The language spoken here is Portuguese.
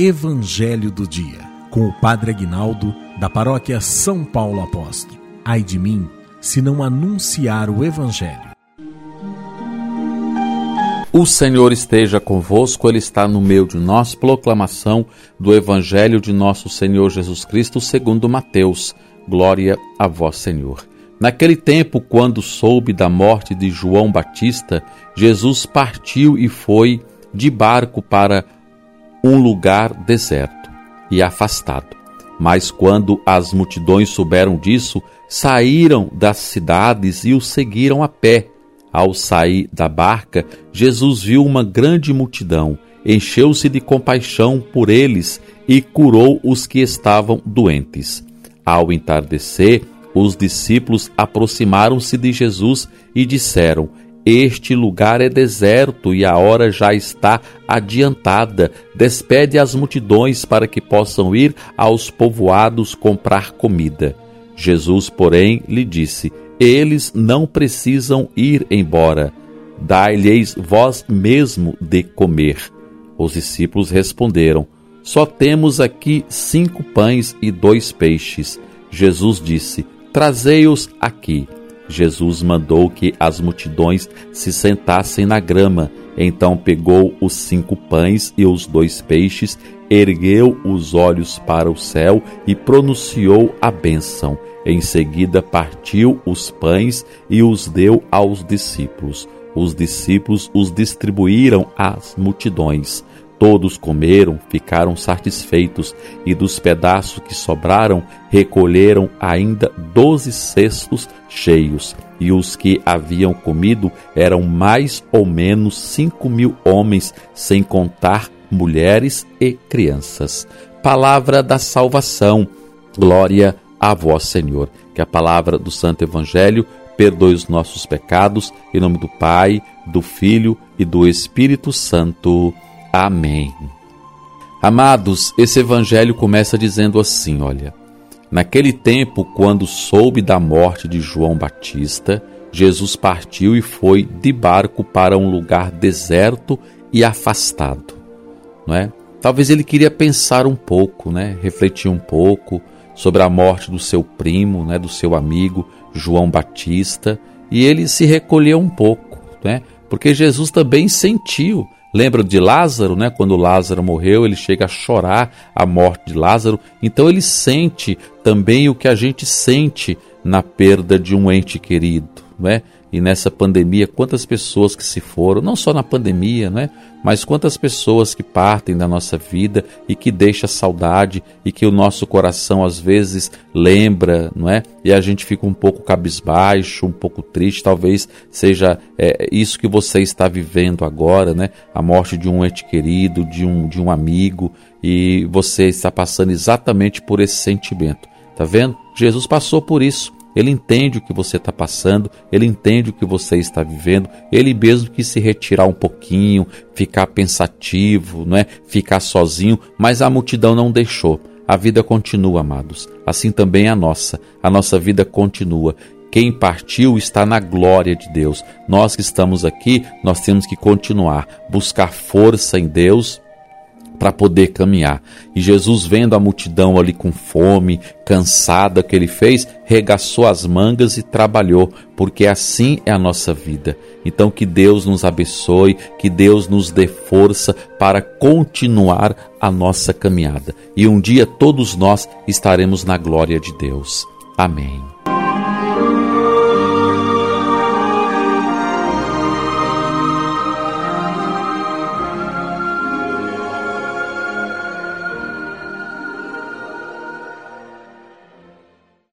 Evangelho do Dia, com o Padre Aguinaldo, da paróquia São Paulo Apóstolo. Ai de mim, se não anunciar o Evangelho. O Senhor esteja convosco, Ele está no meio de nós. Proclamação do Evangelho de nosso Senhor Jesus Cristo, segundo Mateus. Glória a vós, Senhor. Naquele tempo, quando soube da morte de João Batista, Jesus partiu e foi de barco para um lugar deserto e afastado. Mas quando as multidões souberam disso, saíram das cidades e o seguiram a pé. Ao sair da barca, Jesus viu uma grande multidão, encheu-se de compaixão por eles e curou os que estavam doentes. Ao entardecer, os discípulos aproximaram-se de Jesus e disseram: Este lugar é deserto e a hora já está adiantada. Despede as multidões para que possam ir aos povoados comprar comida. Jesus, porém, lhe disse: Eles não precisam ir embora. Dai-lhes vós mesmo de comer. Os discípulos responderam: Só temos aqui cinco pães e dois peixes. Jesus disse: Trazei-os aqui. Jesus mandou que as multidões se sentassem na grama. Então pegou os cinco pães e os dois peixes, ergueu os olhos para o céu e pronunciou a bênção. Em seguida partiu os pães e os deu aos discípulos. Os discípulos os distribuíram às multidões. Todos comeram, ficaram satisfeitos, e dos pedaços que sobraram, recolheram ainda doze cestos cheios. E os que haviam comido eram mais ou menos cinco mil homens, sem contar mulheres e crianças. Palavra da salvação. Glória a vós, Senhor. Que a palavra do Santo Evangelho perdoe os nossos pecados, em nome do Pai, do Filho e do Espírito Santo. Amém. Amados, esse evangelho começa dizendo assim: olha, naquele tempo, quando soube da morte de João Batista, Jesus partiu e foi de barco para um lugar deserto e afastado, não é? Talvez ele queria pensar um pouco, né? Refletir um pouco sobre a morte do seu primo, né, do seu amigo João Batista, e ele se recolheu um pouco, né? Porque Jesus também sentiu Lembra de Lázaro, né? Quando Lázaro morreu, ele chega a chorar a morte de Lázaro. Então ele sente também o que a gente sente na perda de um ente querido, né? E nessa pandemia, quantas pessoas que se foram, não só na pandemia, né? Mas quantas pessoas que partem da nossa vida e que deixa saudade e que o nosso coração às vezes lembra, não é? E a gente fica um pouco cabisbaixo, um pouco triste. Talvez seja é, isso que você está vivendo agora, né? A morte de um ente querido, de um, de um amigo, e você está passando exatamente por esse sentimento. Tá vendo? Jesus passou por isso. Ele entende o que você está passando, ele entende o que você está vivendo, ele mesmo que se retirar um pouquinho, ficar pensativo, não é? ficar sozinho, mas a multidão não deixou. A vida continua, amados. Assim também a nossa. A nossa vida continua. Quem partiu está na glória de Deus. Nós que estamos aqui, nós temos que continuar, buscar força em Deus para poder caminhar. E Jesus, vendo a multidão ali com fome, cansada que ele fez, regaçou as mangas e trabalhou, porque assim é a nossa vida. Então, que Deus nos abençoe, que Deus nos dê força para continuar a nossa caminhada. E um dia todos nós estaremos na glória de Deus. Amém.